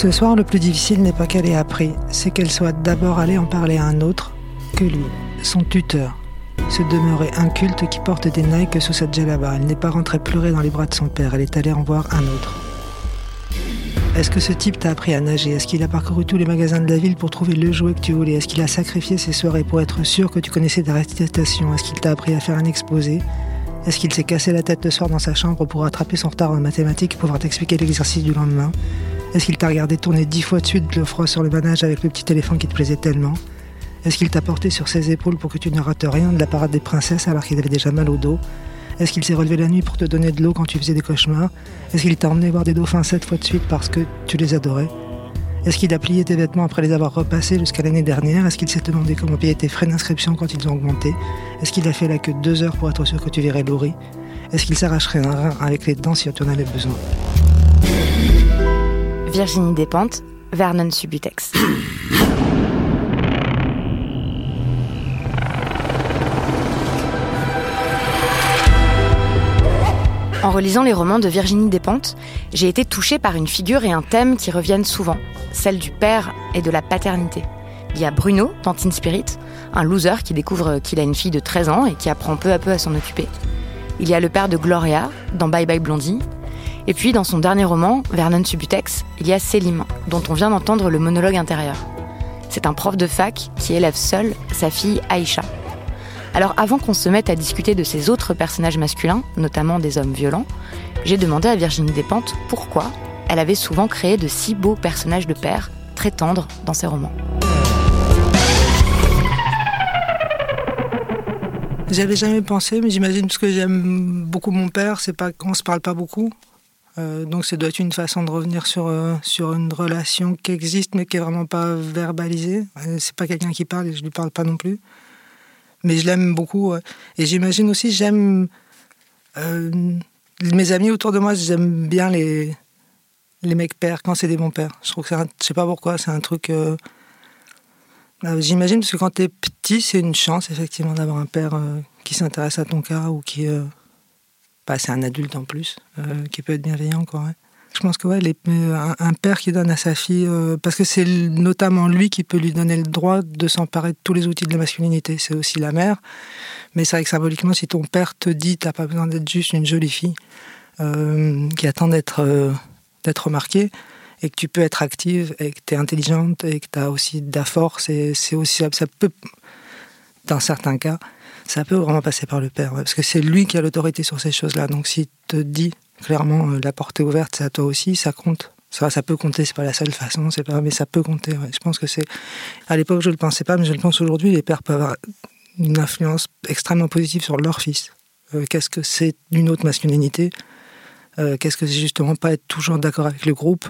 Ce soir, le plus difficile n'est pas qu'elle ait appris, c'est qu'elle soit d'abord allée en parler à un autre que lui, son tuteur. Ce demeuré inculte qui porte des Nike sous sa djellaba. Elle n'est pas rentrée pleurer dans les bras de son père, elle est allée en voir un autre. Est-ce que ce type t'a appris à nager? Est-ce qu'il a parcouru tous les magasins de la ville pour trouver le jouet que tu voulais? Est-ce qu'il a sacrifié ses soirées pour être sûr que tu connaissais ta récitation Est-ce qu'il t'a appris à faire un exposé? Est-ce qu'il s'est cassé la tête le soir dans sa chambre pour rattraper son retard en mathématiques et pouvoir t'expliquer l'exercice du lendemain? Est-ce qu'il t'a regardé tourner dix fois de suite le froid sur le manège avec le petit éléphant qui te plaisait tellement? Est-ce qu'il t'a porté sur ses épaules pour que tu ne rates rien de la parade des princesses alors qu'il avait déjà mal au dos? Est-ce qu'il s'est relevé la nuit pour te donner de l'eau quand tu faisais des cauchemars? Est-ce qu'il t'a emmené voir des dauphins sept fois de suite parce que tu les adorais? Est-ce qu'il a plié tes vêtements après les avoir repassés jusqu'à l'année dernière? Est-ce qu'il s'est demandé comment payer tes frais d'inscription quand ils ont augmenté? Est-ce qu'il a fait la queue deux heures pour être sûr que tu verrais Laurie? Est-ce qu'il s'arracherait un rein avec les dents si tu en avais besoin? Virginie Despentes, Vernon Subutex. En relisant les romans de Virginie Despentes, j'ai été touchée par une figure et un thème qui reviennent souvent, celle du père et de la paternité. Il y a Bruno dans Teen Spirit, un loser qui découvre qu'il a une fille de 13 ans et qui apprend peu à peu à s'en occuper. Il y a le père de Gloria dans Bye Bye Blondie, et puis, dans son dernier roman, Vernon Subutex, il y a Selim, dont on vient d'entendre le monologue intérieur. C'est un prof de fac qui élève seul sa fille Aïcha. Alors, avant qu'on se mette à discuter de ces autres personnages masculins, notamment des hommes violents, j'ai demandé à Virginie Despentes pourquoi elle avait souvent créé de si beaux personnages de père, très tendres, dans ses romans. J'avais jamais pensé, mais j'imagine parce que j'aime beaucoup mon père, c'est pas qu'on se parle pas beaucoup. Euh, donc ça doit être une façon de revenir sur, euh, sur une relation qui existe mais qui est vraiment pas verbalisée. Euh, c'est pas quelqu'un qui parle et je lui parle pas non plus. Mais je l'aime beaucoup. Et j'imagine aussi, j'aime... mes amis autour de moi, j'aime bien les, les mecs pères quand c'est des bons pères. Je trouve que sais pas pourquoi, c'est un truc... J'imagine parce que quand tu es petit, c'est une chance effectivement d'avoir un père qui s'intéresse à ton cas ou qui c'est un adulte en plus, euh, qui peut être bienveillant. Quoi, Je pense que ouais, euh, un, père qui donne à sa fille, euh, parce que c'est notamment lui qui peut lui donner le droit de s'emparer de tous les outils de la masculinité. C'est aussi la mère. Mais c'est vrai que symboliquement, si ton père te dit t'as pas besoin d'être juste une jolie fille qui attend d'être remarquée, et que tu peux être active, et que tu es intelligente, et que tu as aussi de la force, c'est aussi, ça peut, dans certains cas, ça peut vraiment passer par le père, parce que c'est lui qui a l'autorité sur ces choses-là. Donc s'il te dit clairement euh, la porte est ouverte, c'est à toi aussi, ça compte. Ça, peut compter, c'est pas la seule façon, c'est pas, mais ça peut compter. Je pense que c'est. À l'époque, je le pensais pas, mais je le pense aujourd'hui. Les pères peuvent avoir une influence extrêmement positive sur leur fils. Euh, qu'est-ce que c'est d'une autre masculinité? Euh, Qu'est-ce que c'est justement pas être toujours d'accord avec le groupe?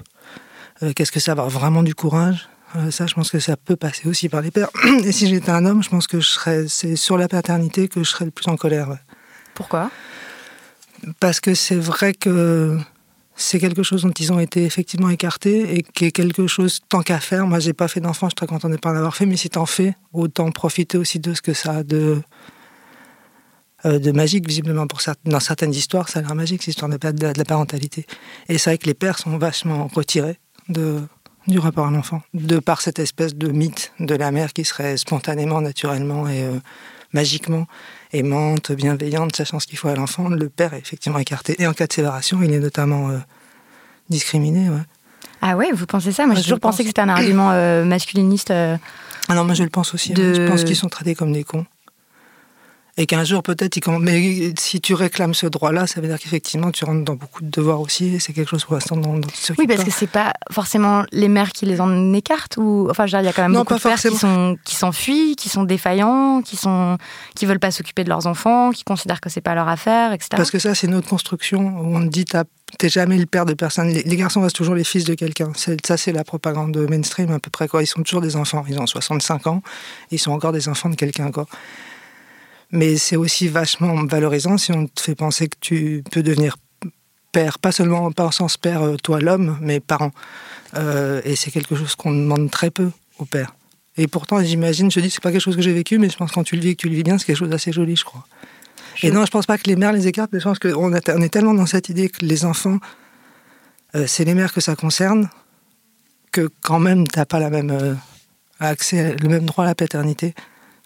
Qu'est-ce que c'est avoir vraiment du courage? Euh, ça, je pense que ça peut passer aussi par les pères. Et si j'étais un homme, je pense que je serais, c'est sur la paternité que je serais le plus en colère. Pourquoi? Parce que c'est vrai que c'est quelque chose dont ils ont été effectivement écartés et qui est quelque chose tant qu'à faire. Moi, j'ai pas fait d'enfant, je suis très contente de pas en avoir fait, mais si t'en fais, autant profiter aussi de ce que ça a de, euh, de magique, visiblement. Pour dans certaines histoires, ça a l'air magique, cette histoire de, de, la parentalité. Et c'est vrai que les pères sont vachement retirés de, du rapport à l'enfant, de par cette espèce de mythe de la mère qui serait spontanément, naturellement et euh, magiquement aimante, bienveillante, sachant ce qu'il faut à l'enfant. Le père est effectivement écarté. Et en cas de séparation, il est notamment euh, discriminé. Ouais. Ah ouais, vous pensez ça? Moi, j'ai toujours pensé que c'était un argument masculiniste. Ah non, moi je le pense aussi. Hein. Je pense qu'ils sont traités comme des cons et qu'un jour peut-être ils mais si tu réclames ce droit-là, ça veut dire qu'effectivement tu rentres dans beaucoup de devoirs aussi. Et c'est quelque chose pour l'instant dans, dans Oui, parce que c'est pas forcément les mères qui les en écartent ou enfin, je veux dire, il y a quand même beaucoup de pères qui sont qui s'enfuient, qui sont défaillants, qui sont qui veulent pas s'occuper de leurs enfants, qui considèrent que c'est pas leur affaire, etc. Parce que ça, c'est notre construction où on dit t'es jamais le père de personne. Les, garçons restent toujours les fils de quelqu'un. Ça, c'est la propagande mainstream à peu près quoi. Ils sont toujours des enfants. Ils ont 65 ans, ils sont encore des enfants de quelqu'un quoi. Mais c'est aussi vachement valorisant si on te fait penser que tu peux devenir père, pas seulement pas en sens père, euh, toi l'homme, mais parent. Euh, et c'est quelque chose qu'on demande très peu au père. Et pourtant, j'imagine, je dis, c'est pas quelque chose que j'ai vécu, mais je pense que quand tu le vis et que tu le vis bien, c'est quelque chose d'assez joli, je crois. Et non, je pense pas que les mères les écartent, mais je pense qu'on on est tellement dans cette idée que les enfants, euh, c'est les mères que ça concerne, que quand même, t'as pas la même accès, le même droit à la paternité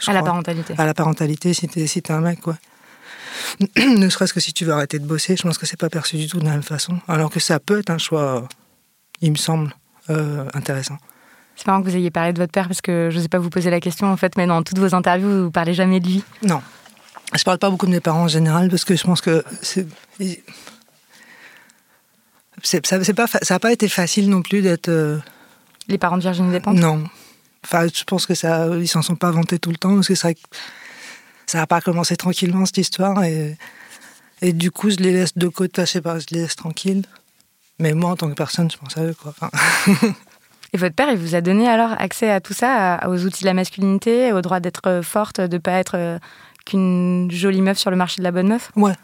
à la parentalité. À la parentalité, si t'es si un mec, quoi. ne serait-ce que si tu veux arrêter de bosser, je pense que c'est pas perçu du tout de la même façon. Alors que ça peut être un choix, il me semble, euh, intéressant. C'est marrant que vous ayez parlé de votre père parce que je ne sais pas vous poser la question en fait, mais dans toutes vos interviews, vous parlez jamais de lui. Non. Je parle pas beaucoup de mes parents en général parce que je pense que c'est. Ça n'a pas, pas été facile non plus d'être. Euh, Les parents de Virginie Despentes? Non. Enfin, je pense que ça, ils s'en sont pas vantés tout le temps parce que ça, ça n'a pas commencé tranquillement cette histoire et, et du coup, je les laisse de côté, je sais pas, je les laisse tranquilles. Mais moi, en tant que personne, je pense à eux, quoi. Et votre père, il vous a donné alors accès à tout ça, aux outils de la masculinité, au droit d'être forte, de pas être euh, qu'une jolie meuf sur le marché de la bonne meuf? Ouais,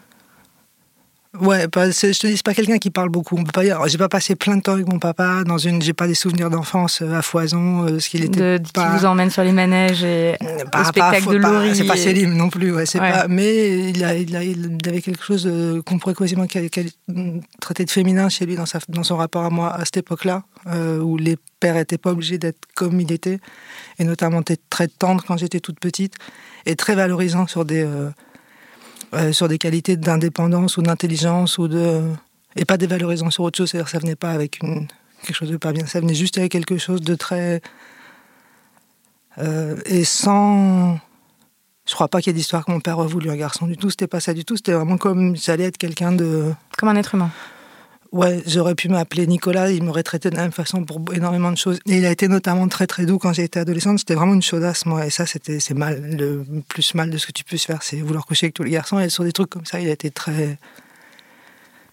Ouais, je te dis, c'est pas quelqu'un qui parle beaucoup. On peut pas J'ai pas passé plein de temps avec mon papa dans une. J'ai pas des souvenirs d'enfance euh, à foison, euh, ce qu'il était. De, Qui vous emmène sur les manèges et au spectacle de Laurie. C'est pas Céline non plus, ouais. C'est pas. Mais il, a, il, a, il, avait quelque chose qu'on pourrait quasiment traiter de féminin chez lui dans, sa, dans son rapport à moi à cette époque-là, euh, où les pères étaient pas obligés d'être comme il était, et notamment très tendre quand j'étais toute petite, et très valorisant sur des. Euh, sur des qualités d'indépendance ou d'intelligence ou de et pas dévalorisant sur autre chose. C'est-à-dire ça venait pas avec une, quelque chose de pas bien, ça venait juste avec quelque chose de très euh, et sans. Je crois pas qu'il y ait d'histoire que mon père a voulu un garçon du tout. C'était pas ça du tout. C'était vraiment comme j'allais être quelqu'un de. Comme un être humain. Ouais, j'aurais pu m'appeler Nicolas, il m'aurait traité de la même façon pour énormément de choses. Et il a été notamment très très doux quand j'ai été adolescente. C'était vraiment une chaudasse, moi. Et ça, c'était c'est mal. Le plus mal de ce que tu peux faire, c'est vouloir coucher avec tous les garçons. Et sur des trucs comme ça, il a été très.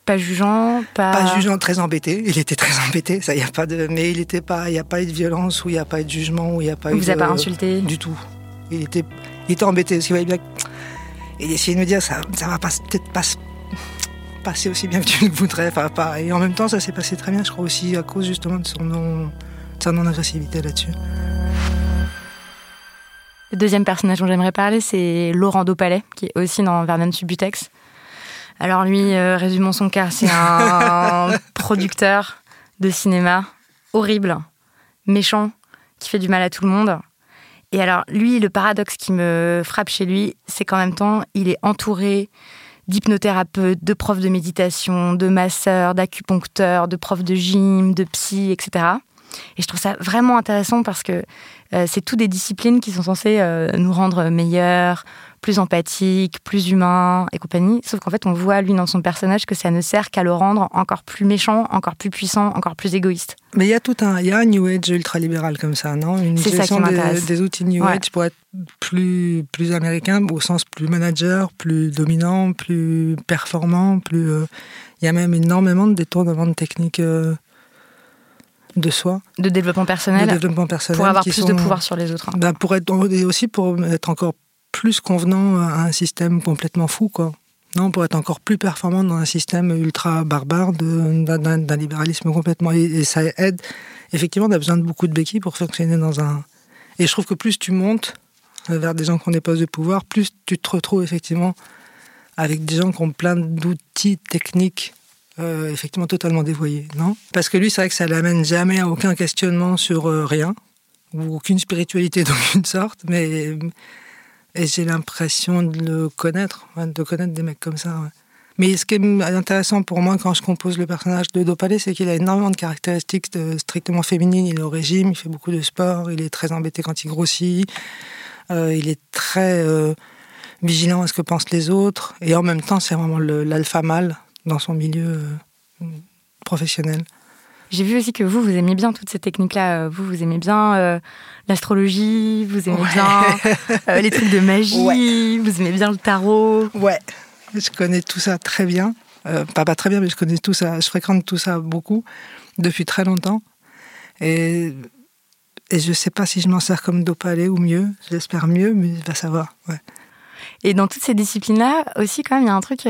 Pas jugeant, pas. Pas jugeant, très embêté. Il était très embêté. Ça, y a pas de. Mais il était pas. Il n'y a pas eu de violence ou il n'y a pas eu de jugement ou il n'y a pas il vous a pas insulté Du tout. Il était, il était embêté parce qu'il voyait bien. Il essayait de me dire ça, ça va pas peut-être pas passé aussi bien que tu le voudrais. Enfin, pas. Et en même temps, ça s'est passé très bien, je crois aussi à cause justement de son non, sa non-agressivité là-dessus. Le deuxième personnage dont j'aimerais parler, c'est Laurent Dopalais, qui est aussi dans Vernon Subutex. Alors lui, euh, résumons son cas, c'est un producteur de cinéma horrible, méchant, qui fait du mal à tout le monde. Et alors lui, le paradoxe qui me frappe chez lui, c'est qu'en même temps, il est entouré d'hypnothérapeutes, de profs de méditation, de masseurs, d'acupuncteurs, de profs de gym, de psy, etc. Et je trouve ça vraiment intéressant parce que euh, c'est toutes des disciplines qui sont censées euh, nous rendre meilleurs, plus empathiques, plus humains et compagnie. Sauf qu'en fait, on voit, lui, dans son personnage, que ça ne sert qu'à le rendre encore plus méchant, encore plus puissant, encore plus égoïste. Mais il y a tout un, il y a un New Age ultra-libéral comme ça, non? Une gestion des, des, outils New Age pour être plus, plus américain, au sens plus manager, plus dominant, plus performant, plus... Euh, il y a même énormément de détournements de techniques de soi. De développement personnel. De développement personnel. Pour avoir plus de pouvoir sur les autres. Hein. Ben pour être, et aussi pour être encore plus convenant à un système complètement fou, quoi. Non, pour être encore plus performant dans un système ultra barbare d'un libéralisme complètement. Et, ça aide. Effectivement, on a besoin de beaucoup de béquilles pour fonctionner dans un. Et je trouve que plus tu montes vers des gens qui ont des postes de pouvoir, plus tu te retrouves effectivement avec des gens qui ont plein d'outils techniques euh, effectivement totalement dévoyés, non? Parce que lui, c'est vrai que ça l'amène jamais à aucun questionnement sur euh, rien, ou aucune spiritualité d'aucune sorte, mais et j'ai l'impression de le connaître, de connaître des mecs comme ça. Mais ce qui est intéressant pour moi quand je compose le personnage de Dopalé, c'est qu'il a énormément de caractéristiques strictement féminines. Il est au régime, il fait beaucoup de sport, il est très embêté quand il grossit, euh, il est très euh, vigilant à ce que pensent les autres, et en même temps, c'est vraiment l'alpha mâle dans son milieu euh, professionnel. J'ai vu aussi que vous, vous aimez bien toutes ces techniques-là. Vous, vous aimez bien euh, l'astrologie, vous aimez bien euh, les trucs de magie, vous aimez bien le tarot. Ouais, je connais tout ça très bien. Euh, pas, pas très bien, mais je connais tout ça. Je fréquente tout ça beaucoup depuis très longtemps. Et, et je ne sais pas si je m'en sers comme dopalé ou mieux. J'espère mieux, mais va savoir. Ouais. Et dans toutes ces disciplines-là, aussi, quand même, il y a un truc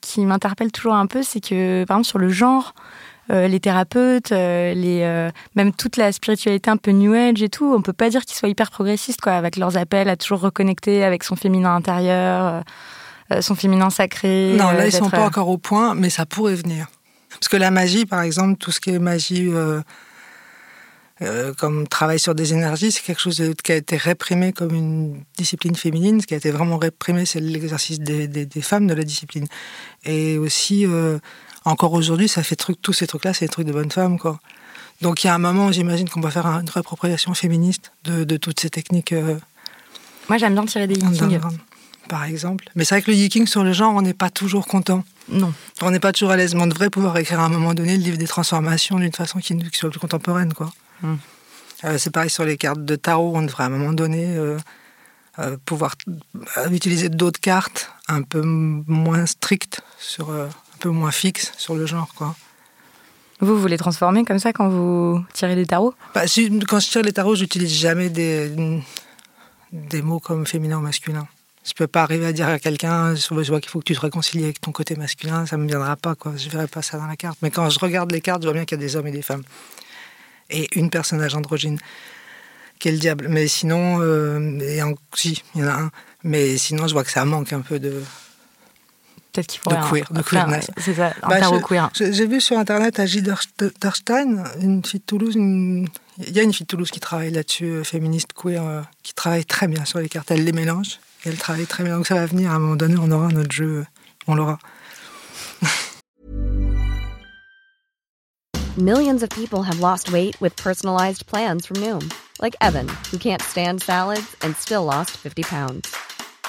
qui m'interpelle toujours un peu, c'est que, par exemple, sur le genre, euh, les thérapeutes, euh, les, euh, même toute la spiritualité un peu New Age et tout, on peut pas dire qu'ils soient hyper progressistes, quoi, avec leurs appels à toujours reconnecter avec son féminin intérieur, son féminin sacré. Non, là, ils sont pas encore au point, mais ça pourrait venir. Parce que la magie, par exemple, tout ce qui est magie. comme travail sur des énergies, c'est quelque chose qui a été réprimé comme une discipline féminine. Ce qui a été vraiment réprimé, c'est l'exercice des, des, femmes de la discipline. Et aussi, encore aujourd'hui, ça fait truc, tous ces trucs-là, c'est des trucs de bonne femme, quoi. Donc il y a un moment, j'imagine qu'on va faire une réappropriation féministe de, toutes ces techniques. Euh, Moi, j'aime bien tirer des yikings. Par exemple. Mais c'est vrai que le yiking sur le genre, on n'est pas toujours content. Non. On n'est pas toujours à l'aise. Mais on devrait pouvoir écrire à un moment donné le livre des transformations d'une façon qui, soit plus contemporaine, quoi. Hmm. Euh, c'est pareil sur les cartes de tarot. On devrait à un moment donné euh, pouvoir utiliser d'autres cartes un peu moins strictes sur peu moins fixe sur le genre, quoi. Vous, vous les transformez comme ça quand vous tirez des tarots? Bah, Quand je tire les tarots, j'utilise jamais des, des mots comme féminin ou masculin. Je peux pas arriver à dire à quelqu'un, je vois qu'il faut que tu te réconcilies avec ton côté masculin, ça me viendra pas, quoi. Je verrai pas ça dans la carte. Mais quand je regarde les cartes, je vois bien qu'il y a des hommes et des femmes. Et une personnage androgyne. Quel diable. Mais sinon, euh, et si, il y en a un. Mais sinon, je vois que ça manque un peu de, Peut-être qu'il pourrait. De queer, de queerness. C'est ça, un bah, queer. J'ai vu sur Internet à Darstein, une fille de Toulouse, il y a une fille de Toulouse qui travaille là-dessus, euh, féministe queer, euh, qui travaille très bien sur les cartes. Elle les mélange et elle travaille très bien. Donc ça va venir à un moment donné, on aura notre jeu, on l'aura. Millions of people have lost weight with personalized plans from Noom, like Evan, who can't stand salads and still lost 50 pounds.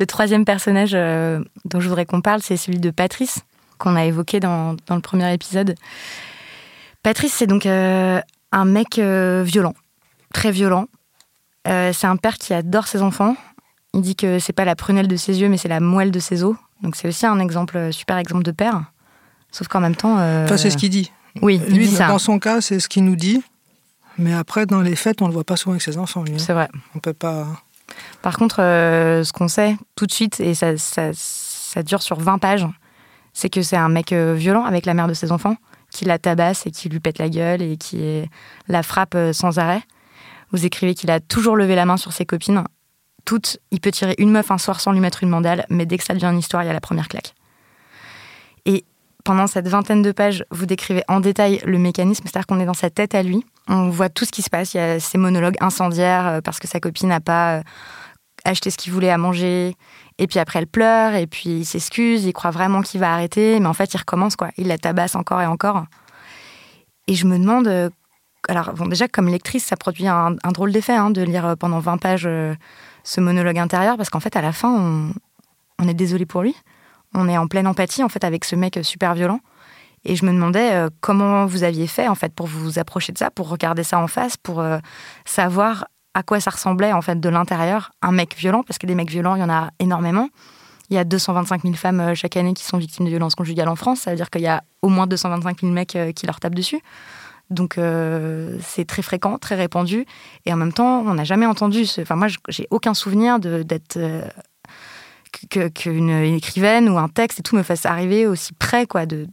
Le troisième personnage euh, dont je voudrais qu'on parle, c'est celui de Patrice, qu'on a évoqué dans, dans, le premier épisode. Patrice, c'est donc euh, un mec euh, violent, très violent. c'est un père qui adore ses enfants. Il dit que c'est pas la prunelle de ses yeux, mais c'est la moelle de ses os. Donc c'est aussi un exemple, super exemple de père. Sauf qu'en même temps. Enfin, c'est ce qu'il dit. Oui, lui, dans son cas, c'est ce qu'il nous dit. Mais après, dans les fêtes, on le voit pas souvent avec ses enfants. Hein. C'est vrai. On peut pas. Par contre, euh, ce qu'on sait tout de suite, et ça, dure sur 20 pages, c'est que c'est un mec euh, violent avec la mère de ses enfants, qui la tabasse et qui lui pète la gueule et qui la frappe euh, sans arrêt. Vous écrivez qu'il a toujours levé la main sur ses copines. Toutes, il peut tirer une meuf un soir sans lui mettre une mandale, mais dès que ça devient une histoire, il y a la première claque. Pendant cette vingtaine de pages, vous décrivez en détail le mécanisme, c'est-à-dire qu'on est dans sa tête à lui, on voit tout ce qui se passe, il y a ces monologues incendiaires euh, parce que sa copine n'a pas euh, acheté ce qu'il voulait à manger, et puis après elle pleure, et puis il s'excuse, il croit vraiment qu'il va arrêter, mais en fait il recommence, quoi. Il la tabasse encore et encore. Et je me demande, euh, alors déjà comme lectrice, ça produit un, drôle d'effet hein, de lire pendant 20 pages ce monologue intérieur, parce qu'en fait à la fin, on est désolé pour lui on est en pleine empathie en fait avec ce mec super violent. Et je me demandais euh, comment vous aviez fait en fait pour vous approcher de ça, pour regarder ça en face, pour euh, savoir à quoi ça ressemblait en fait de l'intérieur un mec violent, parce que des mecs violents il y en a énormément. Il y a 225 000 femmes euh, chaque année qui sont victimes de violences conjugales en France. Ça veut dire qu'il y a au moins 225 000 mecs qui leur tapent dessus. Donc c'est très fréquent, très répandu. Et en même temps, on n'a jamais entendu. Ce... Enfin moi, j'ai aucun souvenir d'être qu'une écrivaine ou un texte et tout me fasse arriver aussi près quoi, de,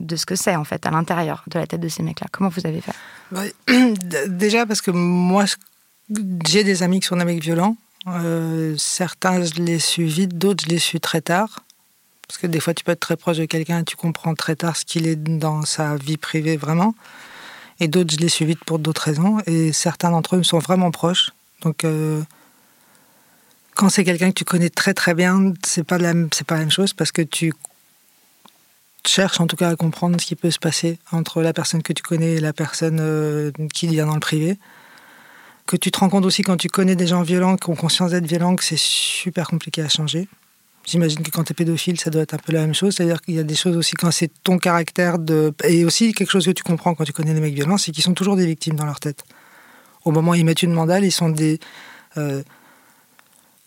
de ce que c'est en fait à l'intérieur de la tête de ces mecs-là. Comment vous avez fait? Bah, Déjà parce que moi, j'ai des amis qui sont des mecs violents. Euh, certains, je les suis vite, d'autres, je les suis très tard. Parce que des fois, tu peux être très proche de quelqu'un et tu comprends très tard ce qu'il est dans sa vie privée vraiment. Et d'autres, je les suis vite pour d'autres raisons. Et certains d'entre eux me sont vraiment proches. Donc, euh, quand c'est quelqu'un que tu connais très très bien, c'est pas la c'est pas la même chose parce que tu cherches en tout cas à comprendre ce qui peut se passer entre la personne que tu connais et la personne euh, qui vient dans le privé. Que tu te rends compte aussi quand tu connais des gens violents, qui ont conscience d'être violents, que c'est super compliqué à changer. J'imagine que quand tu es pédophile, ça doit être un peu la même chose. C'est-à-dire qu'il y a des choses aussi quand c'est ton caractère de. Et aussi quelque chose que tu comprends quand tu connais des mecs violents, c'est qu'ils sont toujours des victimes dans leur tête. Au moment où ils mettent une mandale, ils sont des. Euh,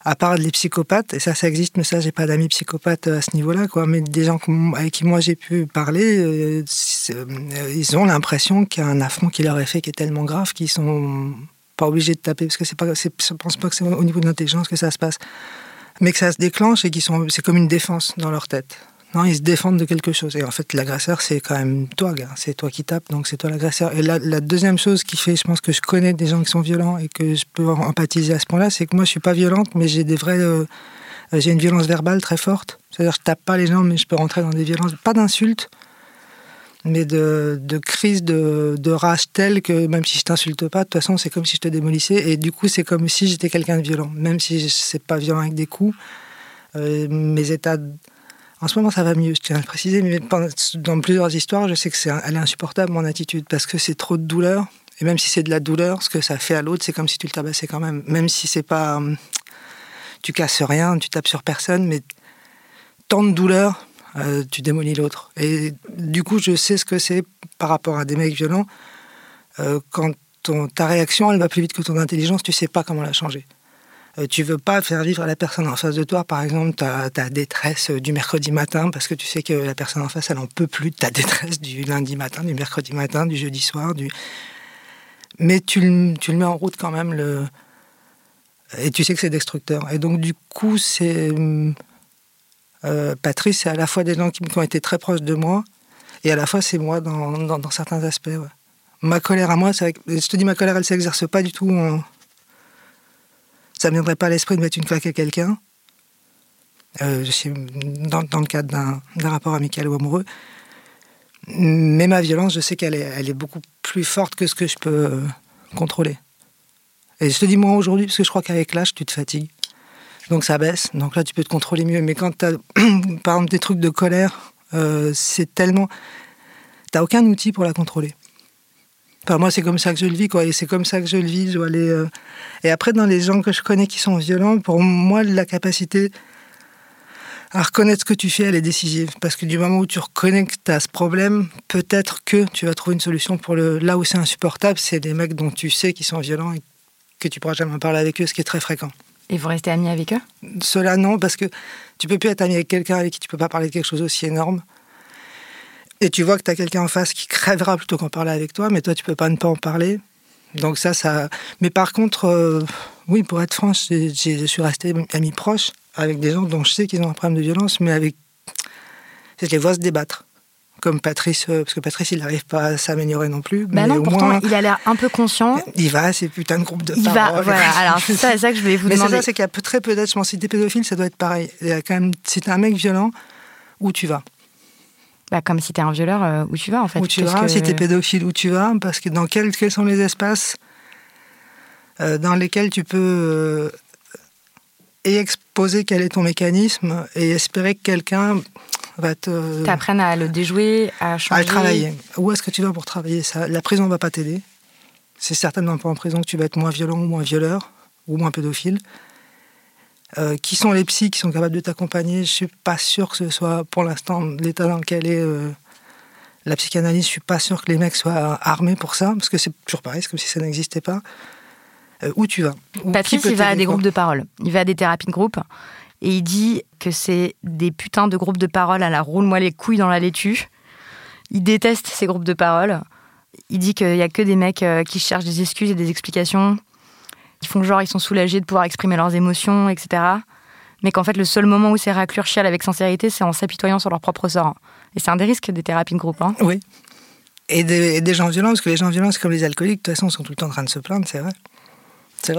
à part les psychopathes, et ça, ça existe, mais ça, j'ai pas d'amis psychopathes à ce niveau-là, quoi. Mais des gens avec qui moi j'ai pu parler, euh, euh, ils ont l'impression qu'il y a un affront qui leur est fait qui est tellement grave qu'ils sont pas obligés de taper, parce que c'est pas, je pense pas que c'est au niveau de l'intelligence que ça se passe, mais que ça se déclenche et qu'ils sont, c'est comme une défense dans leur tête. Non, ils se défendent de quelque chose. Et en fait, l'agresseur, c'est quand même toi, gars. C'est toi qui tapes, donc c'est toi l'agresseur. Et la, deuxième chose qui fait, je pense que je connais des gens qui sont violents et que je peux empathiser à ce point-là, c'est que moi, je suis pas violente, mais j'ai des vrais. Euh, j'ai une violence verbale très forte. C'est-à-dire, je tape pas les gens, mais je peux rentrer dans des violences. Pas d'insultes, mais de, de crise de, de, rage telle que même si je t'insulte pas, de toute façon, c'est comme si je te démolissais. Et du coup, c'est comme si j'étais quelqu'un de violent. Même si c'est pas violent avec des coups, euh, mes états en ce moment, ça va mieux, je tiens à le préciser, mais dans plusieurs histoires, je sais que c'est elle est insupportable, mon attitude, parce que c'est trop de douleur. Et même si c'est de la douleur, ce que ça fait à l'autre, c'est comme si tu le tabassais quand même. Même si c'est pas. Hum, tu casses rien, tu tapes sur personne, mais tant de douleur, euh, tu démolis l'autre. Et du coup, je sais ce que c'est par rapport à des mecs violents. Euh, quand ta réaction, elle va plus vite que ton intelligence, tu sais pas comment la changer. Euh, tu veux pas faire vivre à la personne en face de toi, par exemple, ta, détresse du mercredi matin, parce que tu sais que la personne en face, elle en peut plus de ta détresse du lundi matin, du mercredi matin, du jeudi soir, du... Mais tu tu le mets en route quand même, et tu sais que c'est destructeur. Et donc, du coup, c'est... Euh, Patrice, c'est à la fois des gens qui, ont été très proches de moi, et à la fois c'est moi dans, certains aspects. Ma colère à moi, je te dis, ma colère, elle s'exerce pas du tout ça ne viendrait pas à l'esprit de mettre une claque à quelqu'un, euh, dans, dans, le cadre d'un rapport amical ou amoureux. Mais ma violence, je sais qu'elle est, beaucoup plus forte que ce que je peux euh, contrôler. Et je te dis moi aujourd'hui, parce que je crois qu'avec l'âge, tu te fatigues. Donc ça baisse, donc là tu peux te contrôler mieux. Mais quand tu as, par exemple, des trucs de colère, euh, c'est tellement... Tu aucun outil pour la contrôler moi, c'est comme ça que je le vis, quoi. Et c'est comme ça que je le vis. Je aller, euh. Et après, dans les gens que je connais qui sont violents, pour moi, la capacité à reconnaître ce que tu fais, elle est décisive. Parce que du moment où tu reconnais que tu as ce problème, peut-être que tu vas trouver une solution pour le. Là où c'est insupportable, c'est des mecs dont tu sais qu'ils sont violents et que tu pourras jamais parler avec eux, ce qui est très fréquent. Et vous restez amis avec eux? Cela, non, parce que tu peux plus être ami avec quelqu'un avec qui tu peux pas parler de quelque chose aussi énorme. Et tu vois que tu as quelqu'un en face qui crèvera plutôt qu'en parler avec toi, mais toi, tu peux pas ne pas en parler. Donc ça, ça... Mais par contre, euh, oui, pour être franche, je suis resté ami proche avec des gens dont je sais qu'ils ont un problème de violence, mais avec... Je les vois se débattre. Comme Patrice, euh, parce que Patrice, il n'arrive pas à s'améliorer non plus. Bah mais non, pourtant, il a l'air un peu conscient. Il va à ces putains de groupes de il Va, voilà, alors c'est ça, ça, que je voulais vous mais demander. Mais c'est ça, c'est qu'il y a très peu d'êtres, je pense, si t'es pédophile, ça doit être pareil. Il y a quand même, si t'es un mec violent, où tu vas? Bah, comme si t'es un violeur, euh, où tu vas en fait. Où tu vas, que- si t'es pédophile, où tu vas, parce que dans quels, quels sont les espaces euh, dans lesquels tu peux euh, et exposer quel est ton mécanisme et espérer que quelqu'un va te T'apprennes à le déjouer, à à changer. le travailler. Où est-ce que tu vas pour travailler? Ça La prison va pas t'aider. C'est certainement pas en prison que tu vas être moins violent ou moins violeur ou moins pédophile. Euh, qui sont les psys qui sont capables de t'accompagner? Je suis pas sûr que ce soit, pour l'instant, l'état dans lequel est euh, la psychanalyse. Je suis pas sûr que les mecs soient armés pour ça, parce que c'est toujours pareil, c'est comme si ça n'existait pas. Euh, où tu vas? Où- Patrice, il va à des groupes de parole. Il va à des thérapies de groupe. Et il dit que c'est des putains de groupes de parole à la roule-moi les couilles dans la laitue. Il déteste ces groupes de parole. Il dit qu'il y a que des mecs qui cherchent des excuses et des explications, qui font genre ils sont soulagés de pouvoir exprimer leurs émotions, etc. Mais qu'en fait, le seul moment où ces raclures chialent avec sincérité, c'est en s'apitoyant sur leur propre sort. Et c'est un des risques des thérapies de groupe. hein. Oui. Et des, gens violents, parce que les gens violents, c'est comme les alcooliques, de toute façon, sont tout le temps en train de se plaindre, c'est vrai.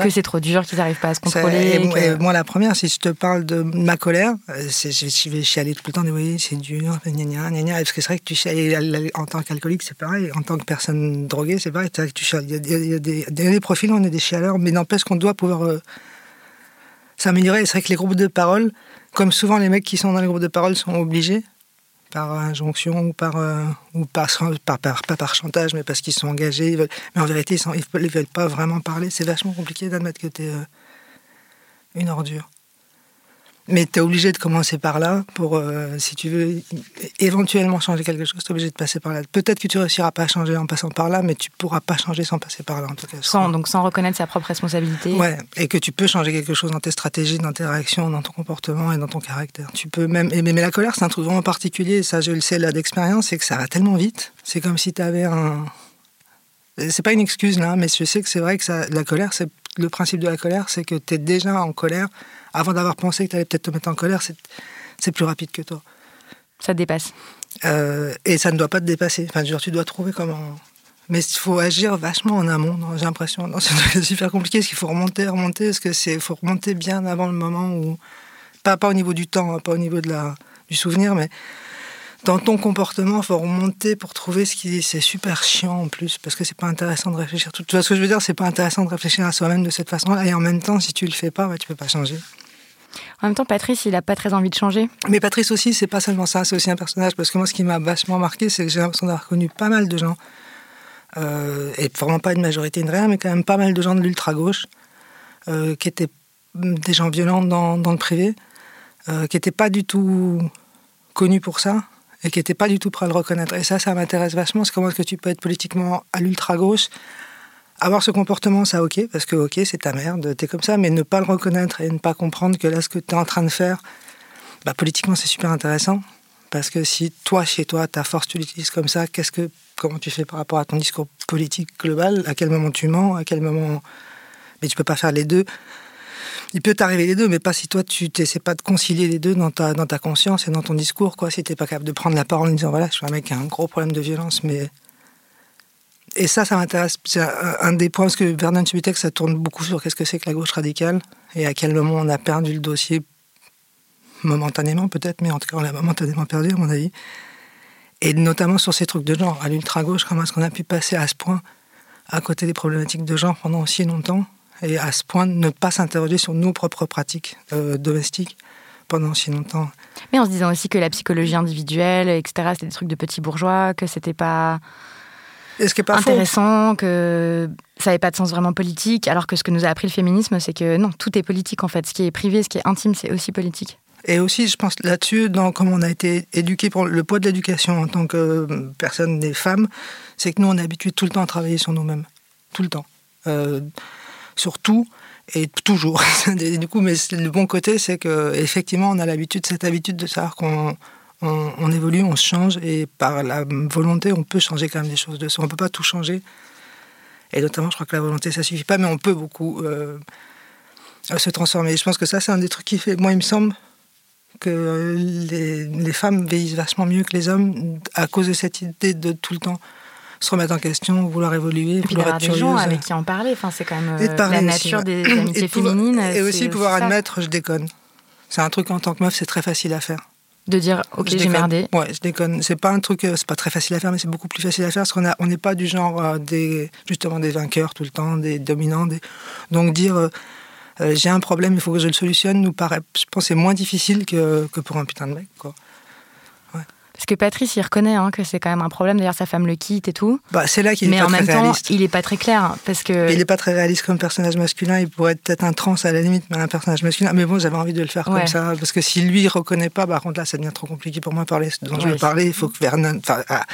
Que c'est trop dur, qu'ils n'arrivent pas à se contrôler. et, moi- que- et moi, la première, si je te parle de ma colère, euh, c'est- je, vais chialer tout le temps, oui, c'est dur, gna gna gna gna, parce que c'est vrai que tu chiales, en tant qu'alcoolique, c'est pareil, en tant que personne droguée, c'est pareil, c'est vrai que tu chiales. Il y a, il y a- il y a des, il y a des profils, on est des chialeurs, mais n'empêche qu'on doit pouvoir euh, s'améliorer. Et c'est vrai que les groupes de parole, comme souvent les mecs qui sont dans les groupes de parole sont obligés, par injonction ou par, euh, ou par, par, pas par chantage, mais parce qu'ils sont engagés. ils veulent- mais en vérité, ils ne veulent pas vraiment parler. C'est vachement compliqué d'admettre que tu es une ordure. Mais tu es obligé de commencer par là pour, euh, si tu veux éventuellement changer quelque chose, tu es obligé de passer par là. Peut-être que tu réussiras pas à changer en passant par là, mais tu pourras pas changer sans passer par là, en tout cas. sans, donc sans reconnaître sa propre responsabilité. Ouais, et que tu peux changer quelque chose dans tes stratégies, dans tes réactions, dans ton comportement et dans ton caractère. Tu peux même. mais, mais la colère, c'est un truc vraiment particulier, ça je le sais là d'expérience, c'est que ça va tellement vite. C'est comme si tu avais un. C'est pas une excuse là, mais je sais que c'est vrai que ça, la colère, c'est le principe de la colère, c'est que tu es déjà en colère avant d'avoir pensé que tu allais peut-être te mettre en colère. C'est plus rapide que toi. Ça te dépasse. Euh, et ça ne doit pas te dépasser. Enfin, genre, tu dois trouver comment. Mais il faut agir vachement en amont, j'ai l'impression. C'est super compliqué, parce qu'il faut remonter, remonter, parce que c'est faut remonter bien avant le moment où. Pas, pas au niveau du temps, hein, pas au niveau de la, du souvenir, mais dans ton comportement, il faut remonter pour trouver ce qui. C'est super chiant en plus, parce que c'est pas intéressant de réfléchir. Tu vois ce que je veux dire? C'est pas intéressant de réfléchir à soi-même de cette façon-là, et en même temps, si tu le fais pas, bah, tu peux pas changer. En même temps, Patrice, il a pas très envie de changer. Mais Patrice aussi, c'est pas seulement ça, c'est aussi un personnage. Parce que moi, ce qui m'a vachement marqué, c'est que j'ai l'impression d'avoir connu pas mal de gens, euh, et vraiment pas une majorité, une rien, mais quand même pas mal de gens de l'ultra-gauche, euh, qui étaient des gens violents dans, dans le privé, euh, qui n'étaient pas du tout connus pour ça, et qui n'étaient pas du tout prêts à le reconnaître. Et ça, ça m'intéresse vachement, c'est comment est-ce que tu peux être politiquement à l'ultra-gauche, avoir ce comportement, ça ok, parce que ok, c'est ta merde, t'es comme ça, mais ne pas le reconnaître et ne pas comprendre que là, ce que tu es en train de faire, bah, politiquement, c'est super intéressant. Parce que si toi, chez toi, ta force, tu l'utilises comme ça, qu'est-ce que, comment tu fais par rapport à ton discours politique global? À quel moment tu mens? À quel moment. Mais tu peux pas faire les deux. Il peut t'arriver les deux, mais pas si toi, tu n'essaies pas de concilier les deux dans ta, conscience et dans ton discours. Quoi. Si tu n'es pas capable de prendre la parole en disant voilà, je suis un mec qui a un gros problème de violence, mais. Et ça, ça m'intéresse. C'est un, un des points, parce que Vernon Subutex, ça tourne beaucoup sur qu'est-ce que c'est que la gauche radicale et à quel moment on a perdu le dossier momentanément peut-être, mais en tout cas on l'a momentanément perdu à mon avis. Et notamment sur ces trucs de genre, à l'ultra-gauche, comment est-ce qu'on a pu passer à ce point à côté des problématiques de genre pendant aussi longtemps? Et à ce point de ne pas s'interroger sur nos propres pratiques euh, domestiques pendant aussi longtemps. Mais en se disant aussi que la psychologie individuelle, etc., c'était des trucs de petits bourgeois, que c'était pas ce qui est pas faux. intéressant, que ça n'avait pas de sens vraiment politique, alors que ce que nous a appris le féminisme, c'est que non, tout est politique en fait. Ce qui est privé, ce qui est intime, c'est aussi politique. Et aussi, je pense là-dessus, dans comment on a été éduqué pour le poids de l'éducation en tant que euh, personne des femmes, c'est que nous, on est habitué tout le temps à travailler sur nous-mêmes. Tout le temps. Euh, sur tout et toujours. Et du coup, mais le bon côté, c'est que effectivement, on a l'habitude, cette habitude de savoir qu'on on, on évolue, on change, et par la volonté, on peut changer quand même des choses de soi. On peut pas tout changer. Et notamment, je crois que la volonté, ça suffit pas, mais on peut beaucoup euh, se transformer. Je pense que ça, c'est un des trucs qui fait. Moi, il me semble que les, les femmes vieillissent vachement mieux que les hommes à cause de cette idée de tout le temps se remettre en question, vouloir évoluer, Et puis vouloir être des gens avec qui en parler, enfin, c'est quand même euh, la aussi, nature ouais. des amitiés féminines. Et aussi pouvoir admettre, je déconne. C'est un truc en tant que meuf, c'est très facile à faire. De dire, ok, j'ai merdé. Ouais, je déconne. C'est pas un truc, euh, c'est pas très facile à faire, mais c'est beaucoup plus facile à faire parce qu'on a, on n'est pas du genre euh, des, justement des vainqueurs tout le temps, des dominants. Des... Donc dire, euh, j'ai un problème, il faut que je le solutionne, nous paraît, je pense, c'est moins difficile que, que pour un putain de mec, quoi. Parce que Patrice, il reconnaît hein, que c'est quand même un problème. D'ailleurs, sa femme le quitte et tout. Bah, c'est là qu'il est pas très réaliste. Mais en même temps, il est pas très clair. Parce que... Il est pas très réaliste comme personnage masculin. Il pourrait être peut-être un trans à la limite, mais un personnage masculin. Mais bon, j'avais envie de le faire comme ça. Parce que si lui, il reconnaît pas, par contre, là, ça devient trop compliqué pour moi de parler dont je veux parler. Il faut que Vernon. Enfin, ah,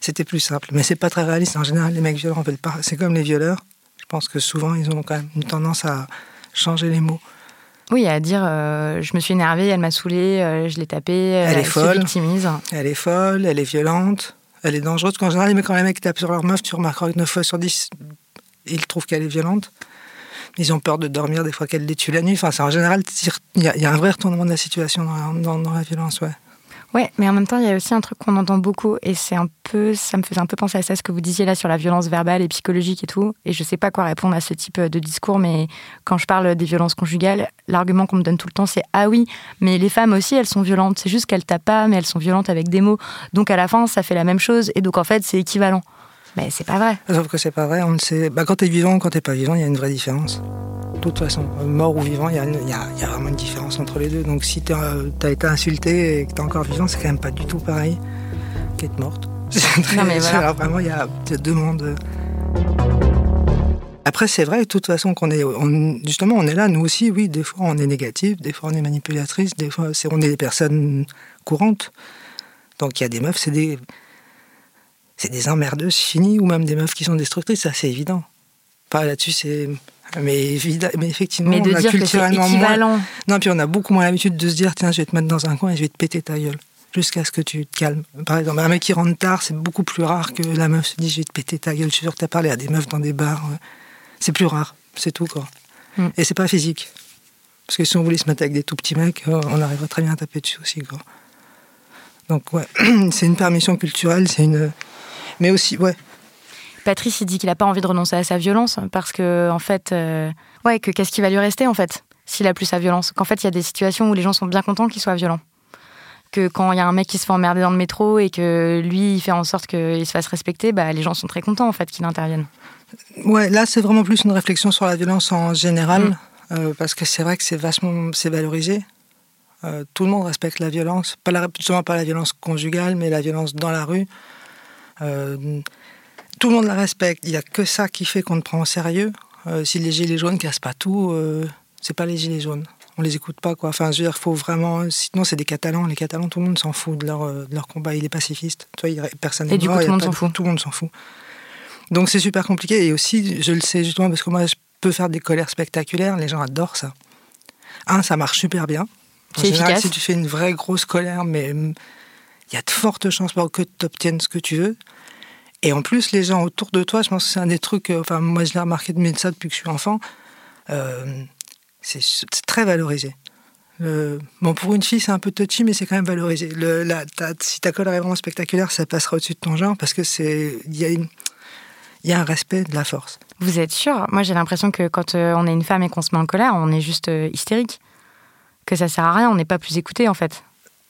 c'était plus simple. Mais c'est pas très réaliste. En général, les mecs violents veulent pas. C'est comme les violeurs. Je pense que souvent, ils ont quand même une tendance à changer les mots. Oui, à dire euh, je me suis énervée, elle m'a saoulée, euh, je l'ai tapée, elle, elle est folle. victimise. Elle est folle, elle est violente, elle est dangereuse. En général, quand les mecs tapent sur leur meuf, tu remarqueras que 9 fois sur 10, ils trouvent qu'elle est violente. Ils ont peur de dormir des fois qu'elle les tue la nuit. Enfin, en général, il y, y, a un vrai retournement de la situation dans, dans, dans la violence, ouais. Ouais, mais en même temps, il y a aussi un truc qu'on entend beaucoup, et c'est un peu, ça me faisait un peu penser à ça, ce que vous disiez là sur la violence verbale et psychologique et tout. Et je sais pas quoi répondre à ce type de discours, mais quand je parle des violences conjugales, l'argument qu'on me donne tout le temps, c'est ah oui, mais les femmes aussi, elles sont violentes. C'est juste qu'elles tapent pas, mais elles sont violentes avec des mots. Donc à la fin, ça fait la même chose, et donc en fait, c'est équivalent. Mais c'est pas vrai. Sauf que c'est pas vrai. On ne sait. Bah, quand t'es vivant, quand t'es pas vivant, il y a une vraie différence. De toute façon, mort ou vivant, il y, y, y a, vraiment une différence entre les deux. Donc si t'as as été insulté et que t'es encore vivant, c'est quand même pas du tout pareil qu'être morte. non mais voilà. Alors vraiment, il y a deux mondes. Après, c'est vrai, de toute façon, qu'on est, on, justement, on est là, nous aussi, oui, des fois on est négatif, des fois on est manipulatrice, des fois on est des personnes courantes. Donc il y a des meufs, c'est des, c'est des emmerdeuses finies, ou même des meufs qui sont destructrices, ça c'est évident. Pas là-dessus, c'est. Mais, mais effectivement, mais de on a dire culturellement que c'est équivalent. moins. Non, puis on a beaucoup moins l'habitude de se dire tiens, je vais te mettre dans un coin et je vais te péter ta gueule. Jusqu'à ce que tu te calmes. Par exemple, un mec qui rentre tard, c'est beaucoup plus rare que la meuf se dit je vais te péter ta gueule. Je suis sûr que tu as parlé à des meufs dans des bars. C'est plus rare, c'est tout, quoi. Mm. Et c'est pas physique. Parce que si on voulait se mettre avec des tout petits mecs, on arriverait très bien à taper dessus aussi, quoi. Donc, ouais, c'est une permission culturelle, c'est une. Mais aussi, ouais. Patrice, il dit qu'il n'a pas envie de renoncer à sa violence parce que, en fait, euh, ouais, que qu'est-ce qui va lui rester, en fait, s'il a plus sa violence? Qu'en fait, il y a des situations où les gens sont bien contents qu'il soit violent. Que quand il y a un mec qui se fait emmerder dans le métro et que lui, il fait en sorte qu'il se fasse respecter, bah, les gens sont très contents, en fait, qu'il intervienne. Ouais, là, c'est vraiment plus une réflexion sur la violence en général, mmh. euh, parce que c'est vrai que c'est vachement c'est valorisé. Euh, tout le monde respecte la violence, pas la, justement pas la violence conjugale, mais la violence dans la rue. Euh, tout le monde la respecte. Il n'y a que ça qui fait qu'on te prend au sérieux. Euh, si les gilets jaunes cassent pas tout, euh, c'est pas les gilets jaunes. On les écoute pas, quoi. Enfin, je veux dire, faut vraiment. Sinon, c'est des Catalans. Les Catalans, tout le monde s'en fout de leur, de leur combat. Il est pacifiste. Toi, il, personne Et du coup, tout le monde s'en fout. Tout le monde s'en fout. Donc, c'est super compliqué. Et aussi, je le sais justement parce que moi, je peux faire des colères spectaculaires. Les gens adorent ça. Un, ça marche super bien. En C'est général, efficace. si tu fais une vraie grosse colère, mais il y a de fortes chances pour que tu obtiennes ce que tu veux. Et en plus, les gens autour de toi, je pense que c'est un des trucs, euh, enfin, moi je l'ai remarqué de ça depuis que je suis enfant, euh, c'est très valorisé. Le, bon, pour une fille, c'est un peu touchy, mais c'est quand même valorisé. Si ta colère est vraiment spectaculaire, ça passera au-dessus de ton genre parce que c'est. Il y, y a un respect de la force. Vous êtes sûr? Moi, j'ai l'impression que quand euh, on est une femme et qu'on se met en colère, on est juste euh, hystérique. Que ça sert à rien, on n'est pas plus écouté en fait.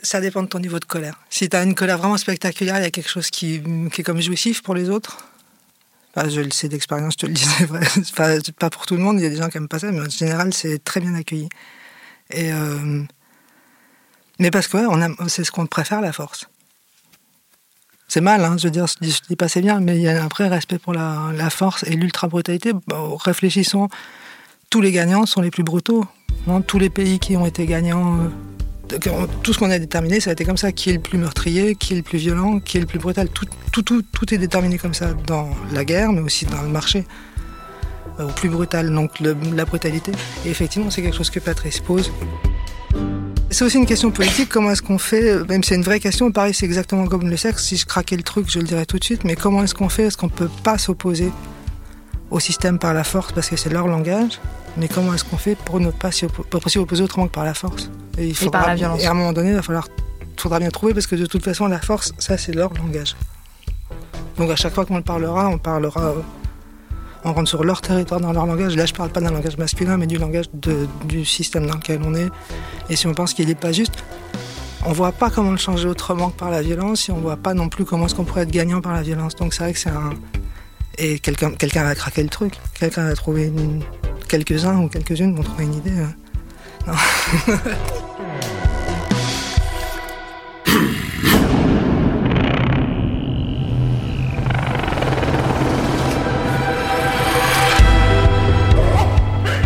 Ça dépend de ton niveau de colère. Si tu as une colère vraiment spectaculaire, il y a quelque chose qui, est comme jouissif pour les autres. Enfin, je le sais d'expérience, je te le disais. Pas, pas pour tout le monde, il y a des gens qui n'aiment pas ça, mais en général, c'est très bien accueilli. Euh... Mais parce que c'est ce qu'on préfère, la force. C'est mal, hein, je veux dire, je dis, pas c'est bien, mais il respect pour la, force et l'ultra-brutalité. Réfléchissons, tous les gagnants sont les plus brutaux. Non tous les pays qui ont été gagnants, euh, tout ce qu'on a déterminé, ça a été comme ça. Qui est le plus meurtrier, qui est le plus violent, qui est le plus brutal. Tout, est déterminé comme ça dans la guerre, mais aussi dans le marché. Euh, au plus brutal, donc la brutalité. Et effectivement, c'est quelque chose que Patrice pose. C'est aussi une question politique, comment est-ce qu'on fait, même c'est une vraie question, pareil c'est exactement comme le sexe, si je craquais le truc je le dirais tout de suite, mais comment est-ce qu'on fait, est-ce qu'on peut pas s'opposer au système par la force parce que c'est leur langage, mais comment est-ce qu'on fait pour ne pas s'y opposer, opposer autrement que par la force? Et, il faudra, et par la violence. Et à un moment donné, il va falloir, faudra bien trouver parce que de toute façon la force, ça c'est leur langage. Donc à chaque fois qu'on le parlera, on parlera on rentre sur leur territoire dans leur langage. Là, je parle pas d'un langage masculin, mais du langage de, du système dans lequel on est. Et si on pense qu'il n'est pas juste, on voit pas comment le changer autrement que par la violence et on voit pas non plus comment est-ce qu'on pourrait être gagnant par la violence. Donc c'est vrai que c'est un... Et quelqu'un quelqu'un va craquer le truc. Quelqu'un va trouver une... Quelques-uns ou quelques-unes vont trouver une idée. Non.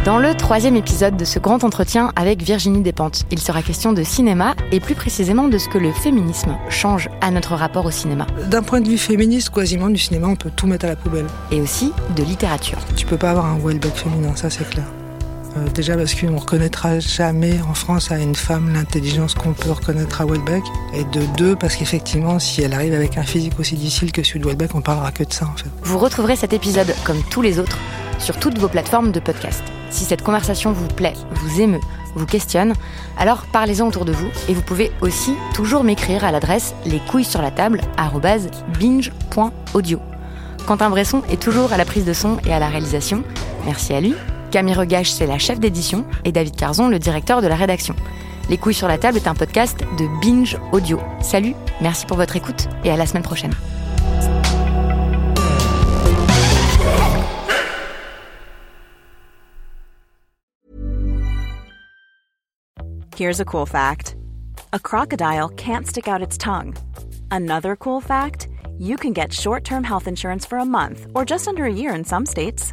Dans le troisième épisode de ce grand entretien avec Virginie Despentes, il sera question de cinéma et plus précisément de ce que le féminisme change à notre rapport au cinéma. D'un point de vue féministe, quasiment du cinéma, on peut tout mettre à la poubelle. Et aussi de littérature. Tu peux pas avoir un Welbeck féminin, ça c'est clair. Euh, déjà parce qu'on ne reconnaîtra jamais en France à une femme l'intelligence qu'on peut reconnaître à Welbeck. Et de deux, parce qu'effectivement, si elle arrive avec un physique aussi difficile que celui de Welbeck, on parlera que de ça. Vous retrouverez cet épisode, comme tous les autres, sur toutes vos plateformes de podcast. Si cette conversation vous plaît, vous émeut, vous questionne, alors parlez-en autour de vous et vous pouvez aussi toujours m'écrire à l'adresse les couilles sur la table binge.audio. Quentin Bresson est toujours à la prise de son et à la réalisation. Merci à lui. Camille Regache, c'est la chef d'édition et David Carzon, le directeur de la rédaction. Les couilles sur la table est un podcast de Binge Audio. Salut, merci pour votre écoute et à la semaine prochaine. Here's a cool fact a crocodile can't stick out its tongue. Another cool fact you can get short term health insurance for a month or just under a year in some states.